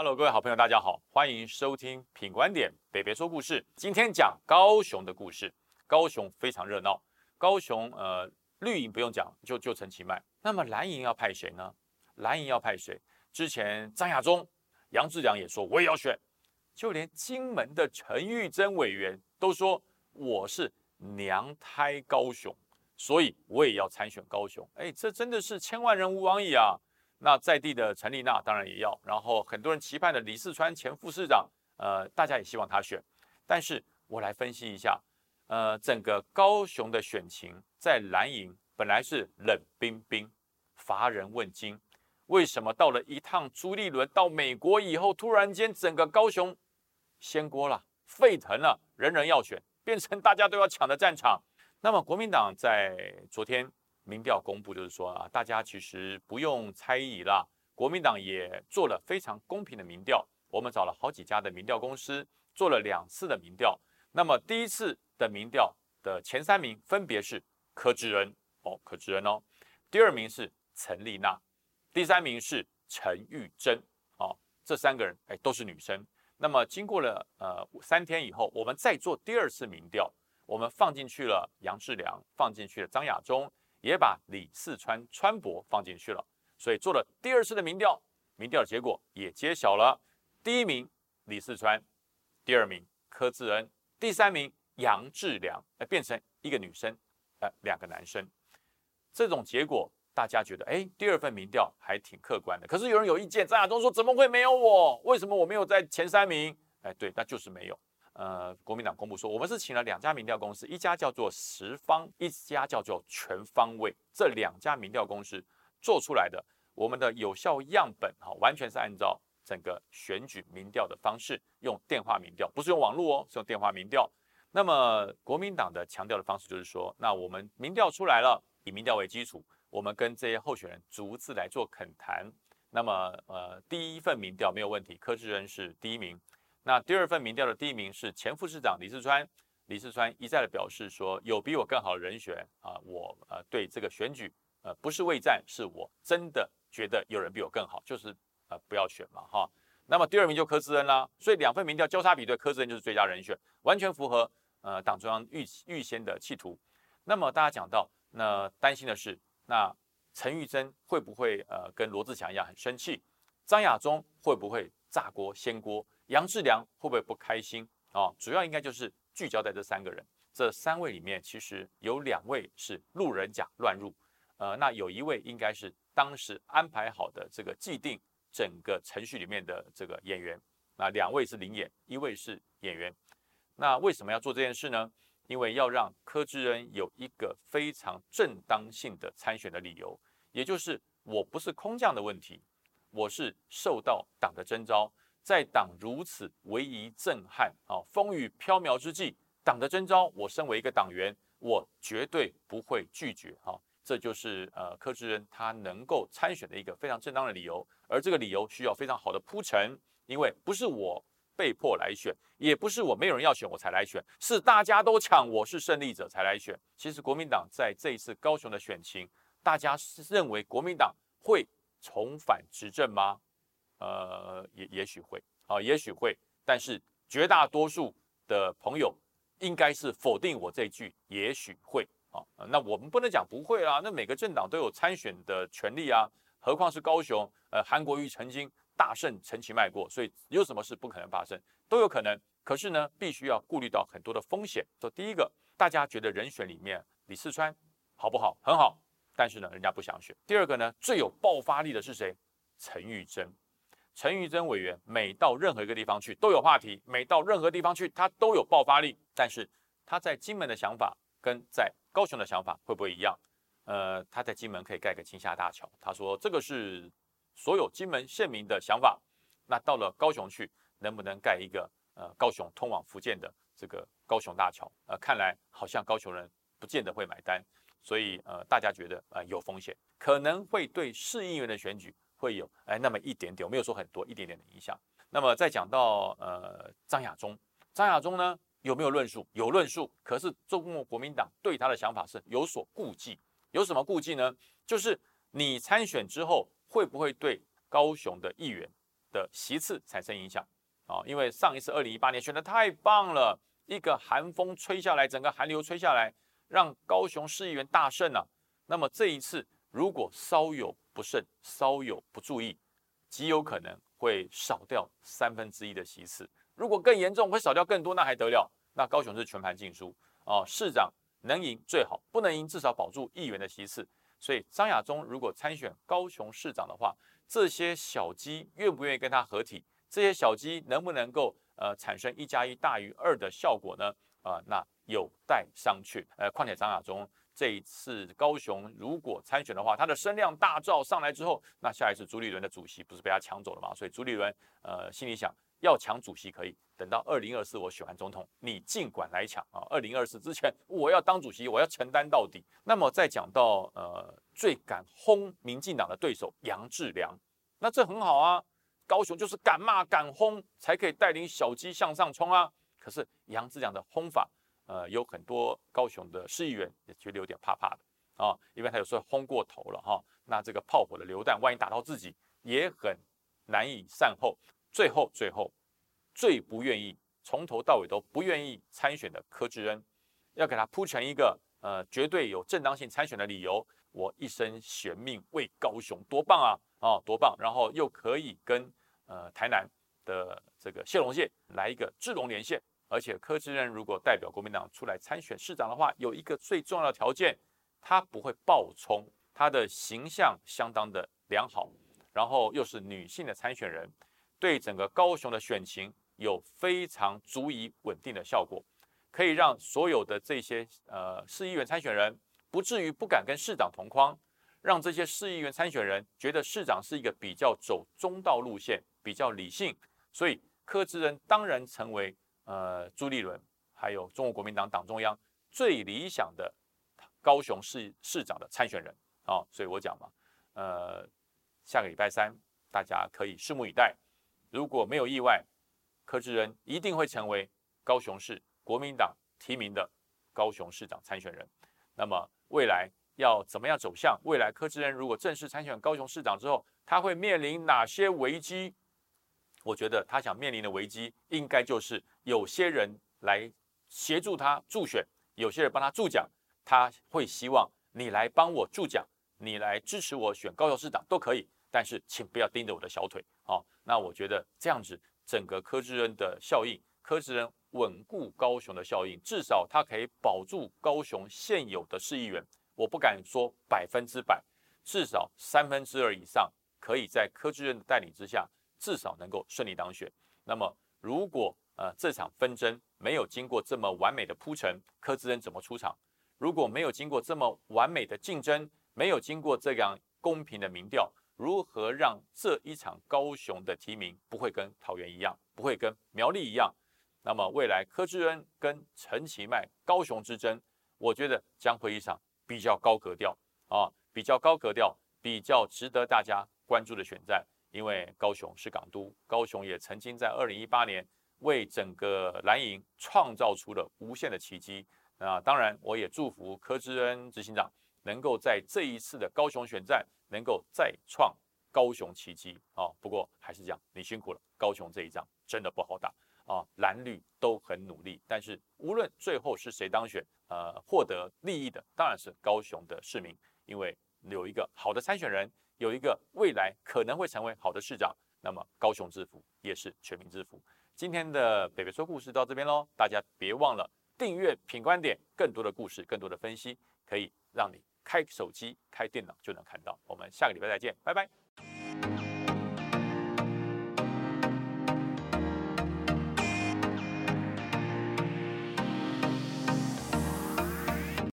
Hello，各位好朋友，大家好，欢迎收听品观点北北说故事。今天讲高雄的故事。高雄非常热闹，高雄呃绿营不用讲，就就陈其迈。那么蓝营要派谁呢？蓝营要派谁？之前张亚中、杨志良也说我也要选，就连金门的陈玉珍委员都说我是娘胎高雄，所以我也要参选高雄。哎，这真的是千万人无往矣啊！那在地的陈丽娜当然也要，然后很多人期盼的李四川前副市长，呃，大家也希望他选。但是我来分析一下，呃，整个高雄的选情在蓝营本来是冷冰冰，乏人问津。为什么到了一趟朱立伦到美国以后，突然间整个高雄掀锅了，沸腾了，人人要选，变成大家都要抢的战场。那么国民党在昨天。民调公布就是说啊，大家其实不用猜疑啦。国民党也做了非常公平的民调，我们找了好几家的民调公司做了两次的民调。那么第一次的民调的前三名分别是柯志恩哦，柯志恩哦，第二名是陈丽娜，第三名是陈玉珍哦，这三个人哎都是女生。那么经过了呃三天以后，我们再做第二次民调，我们放进去了杨志良，放进去了张亚中。也把李四川川博放进去了，所以做了第二次的民调，民调的结果也揭晓了：第一名李四川，第二名柯志恩，第三名杨志良，呃，变成一个女生，呃，两个男生。这种结果大家觉得，哎，第二份民调还挺客观的。可是有人有意见，张亚中说怎么会没有我？为什么我没有在前三名？哎，对，那就是没有。呃，国民党公布说，我们是请了两家民调公司，一家叫做十方，一家叫做全方位，这两家民调公司做出来的我们的有效样本，哈，完全是按照整个选举民调的方式，用电话民调，不是用网络哦，是用电话民调。那么国民党的强调的方式就是说，那我们民调出来了，以民调为基础，我们跟这些候选人逐字来做恳谈。那么，呃，第一份民调没有问题，柯志恩是第一名。那第二份民调的第一名是前副市长李四川，李四川一再的表示说有比我更好的人选啊，我呃对这个选举呃不是未战，是我真的觉得有人比我更好，就是呃不要选嘛哈。那么第二名就柯志恩啦，所以两份民调交叉比对，柯志恩就是最佳人选，完全符合呃党中央预预先的企图。那么大家讲到那担心的是，那陈玉珍会不会呃跟罗志祥一样很生气？张亚中会不会炸锅掀锅？杨志良会不会不开心啊？主要应该就是聚焦在这三个人，这三位里面其实有两位是路人甲乱入，呃，那有一位应该是当时安排好的这个既定整个程序里面的这个演员，那两位是灵演，一位是演员。那为什么要做这件事呢？因为要让柯志恩有一个非常正当性的参选的理由，也就是我不是空降的问题，我是受到党的征召。在党如此危仪震撼、啊风雨飘渺之际，党的征召，我身为一个党员，我绝对不会拒绝。哈，这就是呃柯志恩他能够参选的一个非常正当的理由。而这个理由需要非常好的铺陈，因为不是我被迫来选，也不是我没有人要选我才来选，是大家都抢，我是胜利者才来选。其实国民党在这一次高雄的选情，大家是认为国民党会重返执政吗？呃，也也许会啊，也许会，但是绝大多数的朋友应该是否定我这句，也许会啊。那我们不能讲不会啦，那每个政党都有参选的权利啊，何况是高雄？呃，韩国瑜曾经大胜陈其迈过，所以有什么事不可能发生，都有可能。可是呢，必须要顾虑到很多的风险。说第一个，大家觉得人选里面李四川好不好？很好，但是呢，人家不想选。第二个呢，最有爆发力的是谁？陈玉珍。陈玉珍委员每到任何一个地方去都有话题，每到任何地方去他都有爆发力。但是他在金门的想法跟在高雄的想法会不会一样？呃，他在金门可以盖个金厦大桥，他说这个是所有金门县民的想法。那到了高雄去，能不能盖一个呃高雄通往福建的这个高雄大桥？呃，看来好像高雄人不见得会买单，所以呃大家觉得呃有风险，可能会对市议员的选举。会有哎那么一点点，我没有说很多，一点点的影响。那么再讲到呃张亚中，张亚中呢有没有论述？有论述，可是中国国民党对他的想法是有所顾忌。有什么顾忌呢？就是你参选之后会不会对高雄的议员的席次产生影响啊，因为上一次二零一八年选的太棒了，一个寒风吹下来，整个寒流吹下来，让高雄市议员大胜啊。那么这一次如果稍有不慎，稍有不注意，极有可能会少掉三分之一的席次。如果更严重，会少掉更多，那还得了？那高雄是全盘尽输哦，市长能赢最好，不能赢至少保住议员的席次。所以张亚中如果参选高雄市长的话，这些小鸡愿不愿意跟他合体？这些小鸡能不能够呃产生一加一大于二的效果呢？啊，那有待商榷。呃，况且张亚中这一次高雄如果参选的话，他的声量大噪上来之后，那下一次朱立伦的主席不是被他抢走了吗？所以朱立伦呃心里想。要抢主席可以等到二零二四我选完总统，你尽管来抢啊！二零二四之前我要当主席，我要承担到底。那么再讲到呃最敢轰民进党的对手杨志良，那这很好啊。高雄就是敢骂敢轰，才可以带领小鸡向上冲啊。可是杨志良的轰法，呃有很多高雄的市议员也觉得有点怕怕的啊，因为他有时候轰过头了哈。那这个炮火的榴弹万一打到自己，也很难以善后。最后，最后，最不愿意从头到尾都不愿意参选的柯志恩，要给他铺成一个呃绝对有正当性参选的理由。我一生悬命为高雄，多棒啊啊，多棒！然后又可以跟呃台南的这个谢龙介来一个智龙连线。而且柯志恩如果代表国民党出来参选市长的话，有一个最重要的条件，他不会暴冲，他的形象相当的良好，然后又是女性的参选人。对整个高雄的选情有非常足以稳定的效果，可以让所有的这些呃市议员参选人不至于不敢跟市长同框，让这些市议员参选人觉得市长是一个比较走中道路线、比较理性，所以柯志恩当然成为呃朱立伦还有中国国民党党中央最理想的高雄市市长的参选人啊，所以我讲嘛，呃，下个礼拜三大家可以拭目以待。如果没有意外，柯志恩一定会成为高雄市国民党提名的高雄市长参选人。那么未来要怎么样走向？未来柯志恩如果正式参选高雄市长之后，他会面临哪些危机？我觉得他想面临的危机，应该就是有些人来协助他助选，有些人帮他助讲。他会希望你来帮我助讲，你来支持我选高雄市长都可以，但是请不要盯着我的小腿，好。那我觉得这样子，整个柯志恩的效应，柯志恩稳固高雄的效应，至少他可以保住高雄现有的市议员。我不敢说百分之百，至少三分之二以上，可以在柯志恩的带领之下，至少能够顺利当选。那么，如果呃这场纷争没有经过这么完美的铺陈，柯志恩怎么出场？如果没有经过这么完美的竞争，没有经过这样公平的民调？如何让这一场高雄的提名不会跟桃园一样，不会跟苗栗一样？那么未来柯志恩跟陈其迈高雄之争，我觉得将会一场比较高格调啊，比较高格调，比较值得大家关注的选战。因为高雄是港都，高雄也曾经在二零一八年为整个蓝营创造出了无限的奇迹。那当然，我也祝福柯志恩执行长能够在这一次的高雄选战。能够再创高雄奇迹啊！不过还是讲你辛苦了，高雄这一仗真的不好打啊！蓝绿都很努力，但是无论最后是谁当选，呃，获得利益的当然是高雄的市民，因为有一个好的参选人，有一个未来可能会成为好的市长，那么高雄之福也是全民之福。今天的北北说故事到这边喽，大家别忘了订阅品观点，更多的故事，更多的分析，可以让你。开手机、开电脑就能看到。我们下个礼拜再见，拜拜。